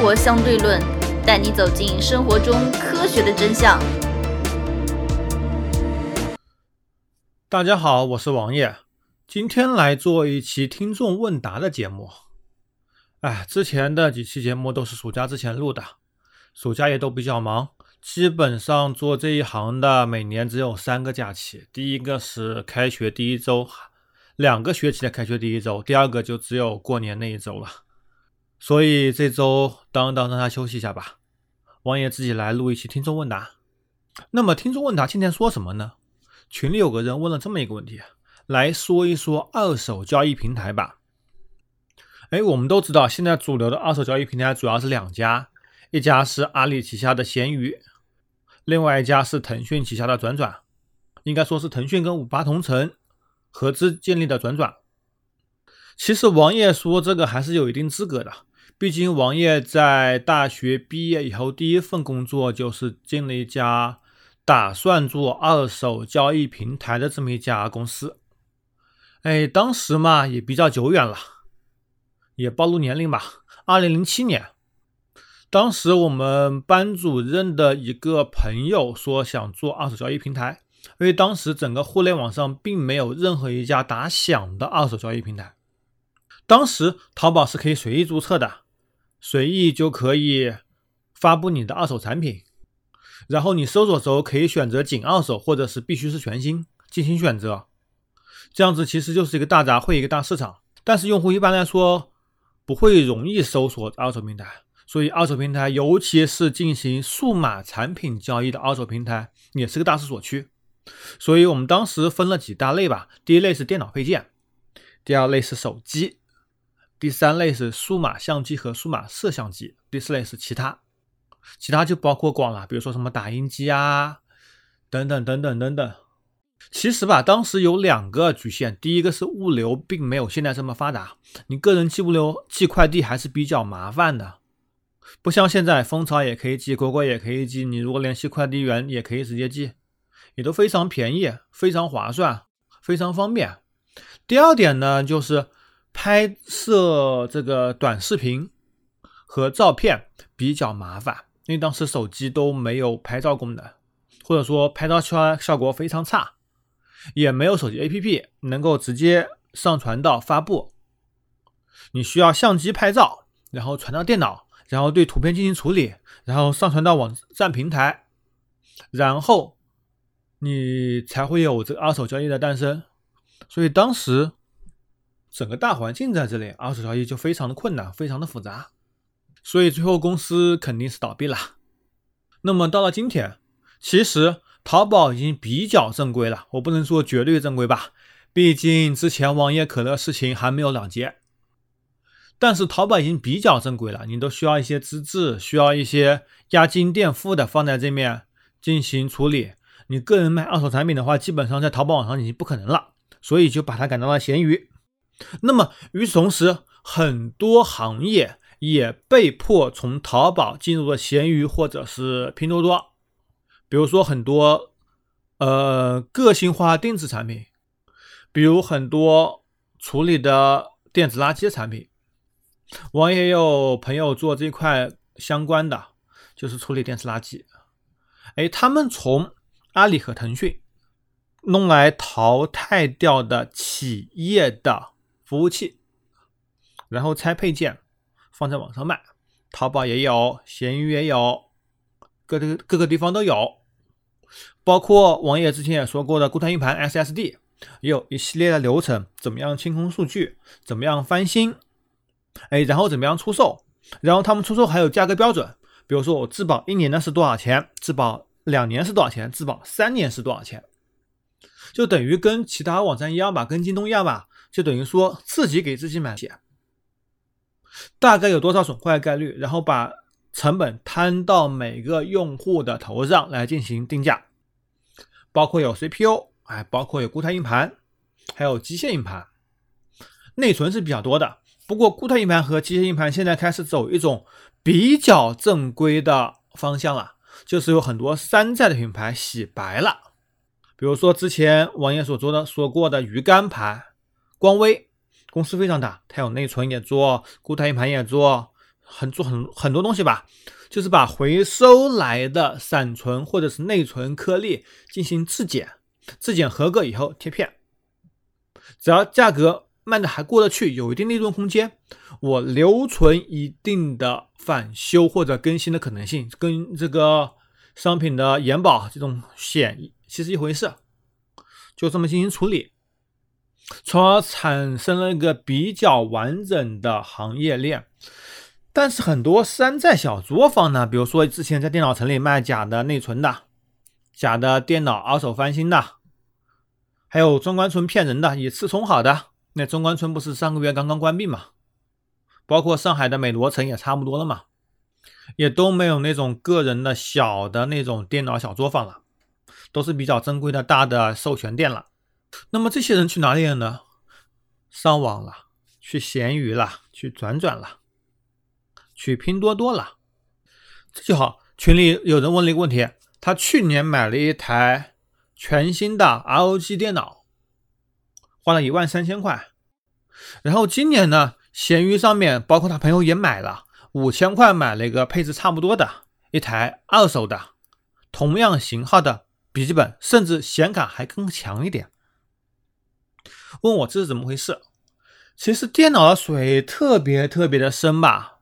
活相对论》，带你走进生活中科学的真相。大家好，我是王爷，今天来做一期听众问答的节目。哎，之前的几期节目都是暑假之前录的，暑假也都比较忙，基本上做这一行的每年只有三个假期，第一个是开学第一周，两个学期的开学第一周，第二个就只有过年那一周了。所以这周当当让他休息一下吧，王爷自己来录一期听众问答。那么听众问答今天说什么呢？群里有个人问了这么一个问题，来说一说二手交易平台吧。哎，我们都知道，现在主流的二手交易平台主要是两家，一家是阿里旗下的闲鱼，另外一家是腾讯旗下的转转。应该说是腾讯跟五八同城合资建立的转转。其实王爷说这个还是有一定资格的，毕竟王爷在大学毕业以后第一份工作就是进了一家。打算做二手交易平台的这么一家公司，哎，当时嘛也比较久远了，也暴露年龄吧。二零零七年，当时我们班主任的一个朋友说想做二手交易平台，因为当时整个互联网上并没有任何一家打响的二手交易平台。当时淘宝是可以随意注册的，随意就可以发布你的二手产品。然后你搜索时候可以选择仅二手，或者是必须是全新进行选择，这样子其实就是一个大杂烩，一个大市场。但是用户一般来说不会容易搜索二手平台，所以二手平台，尤其是进行数码产品交易的二手平台，也是个大势所趋。所以我们当时分了几大类吧，第一类是电脑配件，第二类是手机，第三类是数码相机和数码摄像机，第四类是其他。其他就包括广了，比如说什么打印机啊，等等等等等等。其实吧，当时有两个局限，第一个是物流并没有现在这么发达，你个人寄物流、寄快递还是比较麻烦的，不像现在蜂巢也可以寄，果果也可以寄，你如果联系快递员也可以直接寄，也都非常便宜、非常划算、非常方便。第二点呢，就是拍摄这个短视频和照片比较麻烦。因为当时手机都没有拍照功能，或者说拍照出来效果非常差，也没有手机 APP 能够直接上传到发布。你需要相机拍照，然后传到电脑，然后对图片进行处理，然后上传到网站平台，然后你才会有这个二手交易的诞生。所以当时整个大环境在这里，二手交易就非常的困难，非常的复杂。所以最后公司肯定是倒闭了。那么到了今天，其实淘宝已经比较正规了。我不能说绝对正规吧，毕竟之前网页可乐事情还没有了结。但是淘宝已经比较正规了，你都需要一些资质，需要一些押金垫付的放在这面进行处理。你个人卖二手产品的话，基本上在淘宝网上已经不可能了，所以就把它改到了闲鱼。那么与此同时，很多行业。也被迫从淘宝进入了闲鱼或者是拼多多，比如说很多呃个性化定制产品，比如很多处理的电子垃圾产品。我也有朋友做这块相关的，就是处理电子垃圾。哎，他们从阿里和腾讯弄来淘汰掉的企业的服务器，然后拆配件。放在网上卖，淘宝也有，闲鱼也有，各个各个地方都有。包括王爷之前也说过的固态硬盘 SSD，也有一系列的流程，怎么样清空数据，怎么样翻新，哎，然后怎么样出售，然后他们出售还有价格标准，比如说我质保一年的是多少钱，质保两年是多少钱，质保三年是多少钱，就等于跟其他网站一样吧，跟京东一样吧，就等于说自己给自己买险。大概有多少损坏概率，然后把成本摊到每个用户的头上来进行定价，包括有 CPU，哎，包括有固态硬盘，还有机械硬盘，内存是比较多的。不过固态硬盘和机械硬盘现在开始走一种比较正规的方向了，就是有很多山寨的品牌洗白了，比如说之前王爷所说的说过的鱼竿牌，光威。公司非常大，它有内存也做，固态硬盘也做，很做很很多东西吧，就是把回收来的闪存或者是内存颗粒进行质检，质检合格以后贴片，只要价格卖的还过得去，有一定利润空间，我留存一定的返修或者更新的可能性，跟这个商品的延保这种险其实一回事，就这么进行处理，从而产生了一个比较完整的行业链。但是很多山寨小作坊呢，比如说之前在电脑城里卖假的内存的、假的电脑二手翻新的，还有中关村骗人的，以次充好的。那中关村不是上个月刚刚关闭嘛？包括上海的美罗城也差不多了嘛，也都没有那种个人的小的那种电脑小作坊了，都是比较正规的大的授权店了。那么这些人去哪里了呢？上网了，去闲鱼了，去转转了。去拼多多了，这就好。群里有人问了一个问题：他去年买了一台全新的 ROG 电脑，花了一万三千块。然后今年呢，闲鱼上面包括他朋友也买了五千块，买了一个配置差不多的一台二手的同样型号的笔记本，甚至显卡还更强一点。问我这是怎么回事？其实电脑的水特别特别的深吧。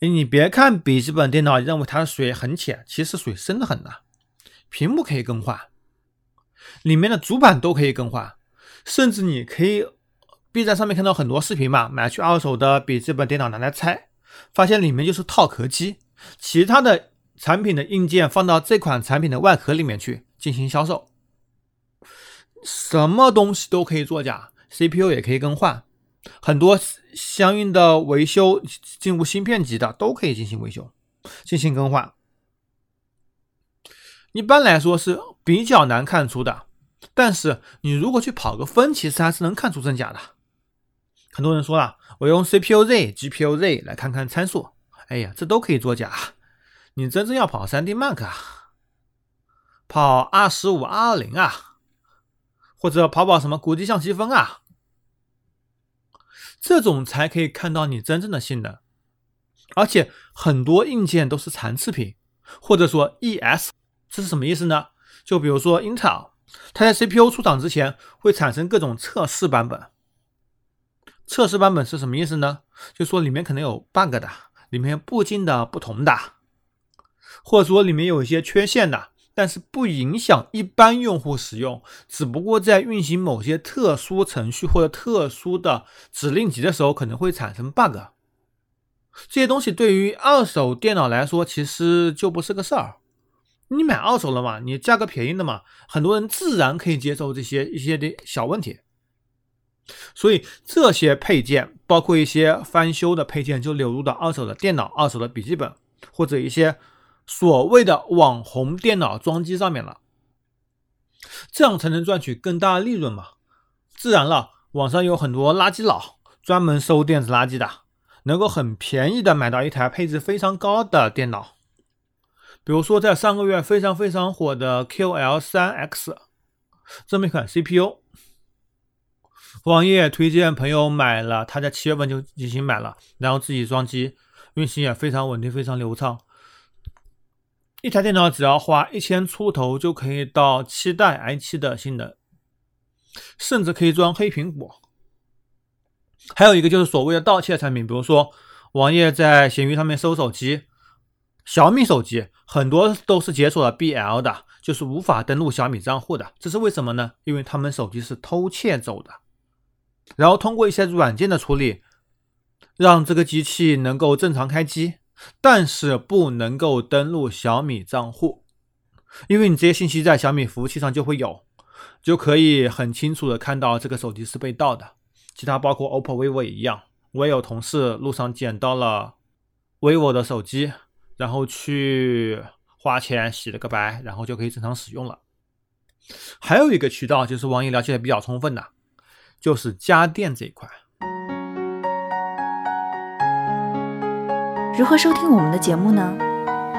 哎，你别看笔记本电脑认为它的水很浅，其实水深的很呐。屏幕可以更换，里面的主板都可以更换，甚至你可以 B 站上面看到很多视频嘛，买去二手的笔记本电脑拿来拆，发现里面就是套壳机，其他的产品的硬件放到这款产品的外壳里面去进行销售，什么东西都可以作假，CPU 也可以更换。很多相应的维修进入芯片级的都可以进行维修、进行更换。一般来说是比较难看出的，但是你如果去跑个分，其实还是能看出真假的。很多人说了，我用 CPU Z、GPU Z 来看看参数，哎呀，这都可以作假。你真正要跑 3D Mark 啊，跑二十五、二二零啊，或者跑跑什么国际象棋分啊。这种才可以看到你真正的性能，而且很多硬件都是残次品，或者说 ES，这是什么意思呢？就比如说 Intel，它在 CPU 出厂之前会产生各种测试版本。测试版本是什么意思呢？就说里面可能有 bug 的，里面部件的不同的，或者说里面有一些缺陷的。但是不影响一般用户使用，只不过在运行某些特殊程序或者特殊的指令集的时候，可能会产生 bug。这些东西对于二手电脑来说，其实就不是个事儿。你买二手了嘛，你价格便宜的嘛，很多人自然可以接受这些一些的小问题。所以这些配件，包括一些翻修的配件，就流入到二手的电脑、二手的笔记本或者一些。所谓的网红电脑装机上面了，这样才能赚取更大的利润嘛？自然了，网上有很多垃圾佬，专门收电子垃圾的，能够很便宜的买到一台配置非常高的电脑。比如说，在上个月非常非常火的 QL3X 这么一款 CPU，网页推荐朋友买了，他在七月份就已经买了，然后自己装机，运行也非常稳定，非常流畅。一台电脑只要花一千出头就可以到七代 i7 的性能，甚至可以装黑苹果。还有一个就是所谓的盗窃产品，比如说网页在闲鱼上面搜手机，小米手机很多都是解锁了 BL 的，就是无法登录小米账户的。这是为什么呢？因为他们手机是偷窃走的，然后通过一些软件的处理，让这个机器能够正常开机。但是不能够登录小米账户，因为你这些信息在小米服务器上就会有，就可以很清楚的看到这个手机是被盗的。其他包括 OPPO、vivo 也一样。我也有同事路上捡到了 vivo 的手机，然后去花钱洗了个白，然后就可以正常使用了。还有一个渠道就是网易了解的比较充分的，就是家电这一块。如何收听我们的节目呢？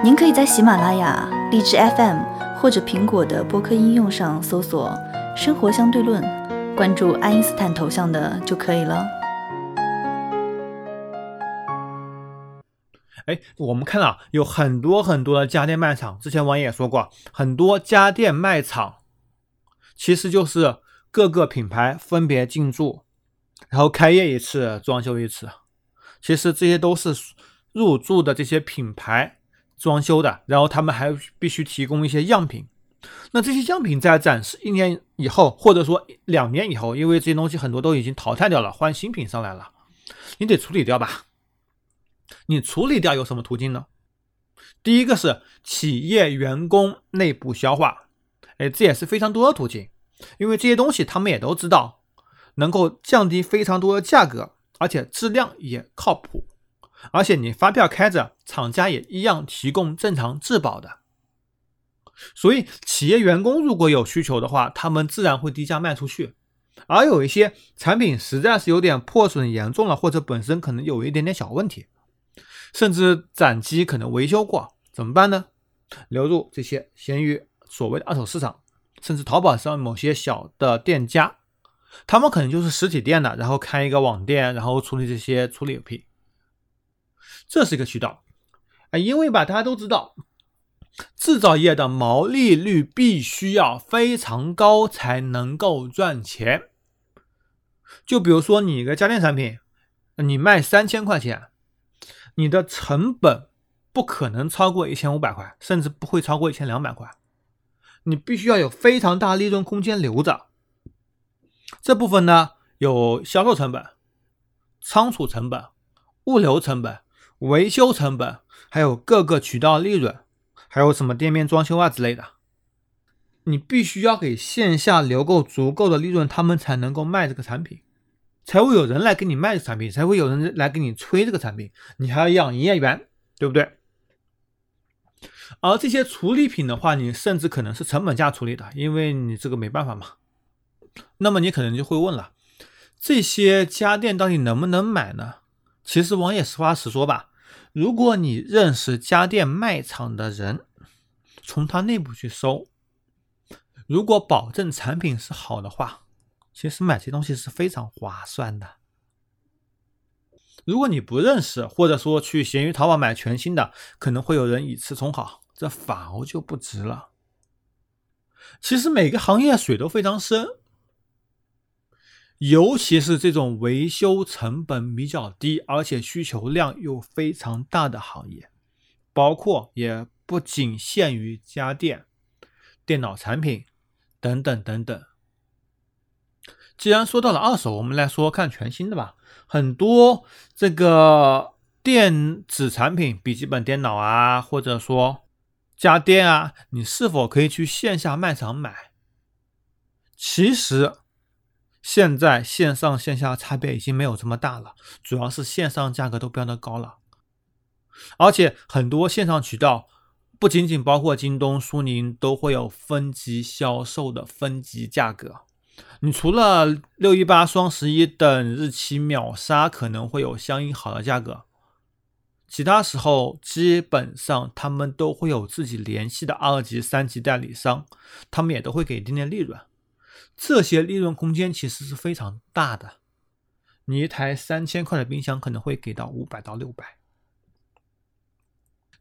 您可以在喜马拉雅、荔枝 FM 或者苹果的播客应用上搜索“生活相对论”，关注爱因斯坦头像的就可以了。哎，我们看到有很多很多的家电卖场，之前王也说过，很多家电卖场其实就是各个品牌分别进驻，然后开业一次，装修一次。其实这些都是入驻的这些品牌装修的，然后他们还必须提供一些样品。那这些样品在展示一年以后，或者说两年以后，因为这些东西很多都已经淘汰掉了，换新品上来了，你得处理掉吧？你处理掉有什么途径呢？第一个是企业员工内部消化，哎，这也是非常多的途径，因为这些东西他们也都知道，能够降低非常多的价格，而且质量也靠谱，而且你发票开着，厂家也一样提供正常质保的。所以，企业员工如果有需求的话，他们自然会低价卖出去。而有一些产品实在是有点破损严重了，或者本身可能有一点点小问题，甚至展机可能维修过，怎么办呢？流入这些闲鱼所谓的二手市场，甚至淘宝上某些小的店家，他们可能就是实体店的，然后开一个网店，然后处理这些处理品，这是一个渠道。啊，因为吧，大家都知道。制造业的毛利率必须要非常高才能够赚钱。就比如说你一个家电产品，你卖三千块钱，你的成本不可能超过一千五百块，甚至不会超过一千两百块。你必须要有非常大利润空间留着。这部分呢，有销售成本、仓储成本、物流成本、维修成本，还有各个渠道利润。还有什么店面装修啊之类的，你必须要给线下留够足够的利润，他们才能够卖这个产品，才会有人来给你卖产品，才会有人来给你催这个产品。你还要养营业员，对不对？而这些处理品的话，你甚至可能是成本价处理的，因为你这个没办法嘛。那么你可能就会问了，这些家电到底能不能买呢？其实王也实话实说吧。如果你认识家电卖场的人，从他内部去搜，如果保证产品是好的话，其实买这东西是非常划算的。如果你不认识，或者说去闲鱼、淘宝买全新的，可能会有人以次充好，这反而就不值了。其实每个行业水都非常深。尤其是这种维修成本比较低，而且需求量又非常大的行业，包括也不仅限于家电、电脑产品等等等等。既然说到了二手，我们来说看全新的吧。很多这个电子产品，笔记本电脑啊，或者说家电啊，你是否可以去线下卖场买？其实。现在线上线下差别已经没有这么大了，主要是线上价格都标的高了，而且很多线上渠道不仅仅包括京东、苏宁，都会有分级销售的分级价格。你除了六一八、双十一等日期秒杀可能会有相应好的价格，其他时候基本上他们都会有自己联系的二级、三级代理商，他们也都会给一定的利润。这些利润空间其实是非常大的。你一台三千块的冰箱可能会给到五百到六百。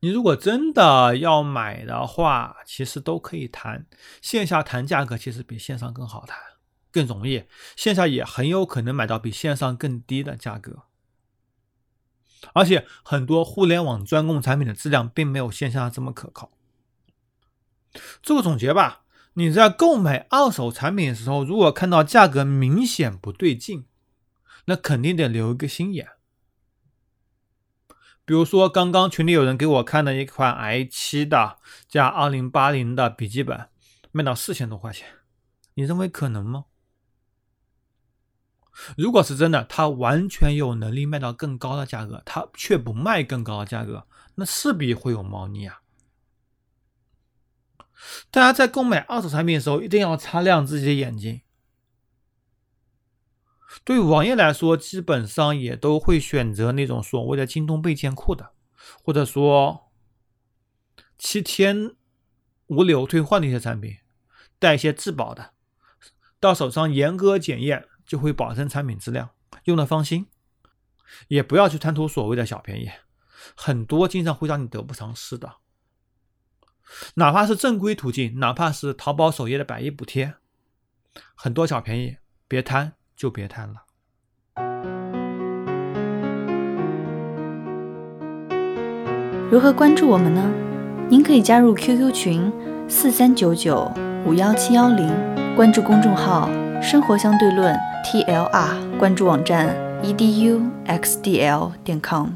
你如果真的要买的话，其实都可以谈线下谈价格，其实比线上更好谈，更容易。线下也很有可能买到比线上更低的价格。而且很多互联网专供产品的质量并没有线下这么可靠。做个总结吧。你在购买二手产品的时候，如果看到价格明显不对劲，那肯定得留一个心眼。比如说，刚刚群里有人给我看的一款 i7 的加2080的笔记本，卖到四千多块钱，你认为可能吗？如果是真的，他完全有能力卖到更高的价格，他却不卖更高的价格，那势必会有猫腻啊。大家在购买二手产品的时候，一定要擦亮自己的眼睛。对于网页来说，基本上也都会选择那种所谓的京东备件库的，或者说七天无理由退换的一些产品，带一些质保的，到手上严格检验，就会保证产品质量，用的放心。也不要去贪图所谓的小便宜，很多经常会让你得不偿失的。哪怕是正规途径，哪怕是淘宝首页的百亿补贴，很多小便宜，别贪就别贪了。如何关注我们呢？您可以加入 QQ 群四三九九五幺七幺零，关注公众号“生活相对论 ”TLR，关注网站 eduxdl 点 com。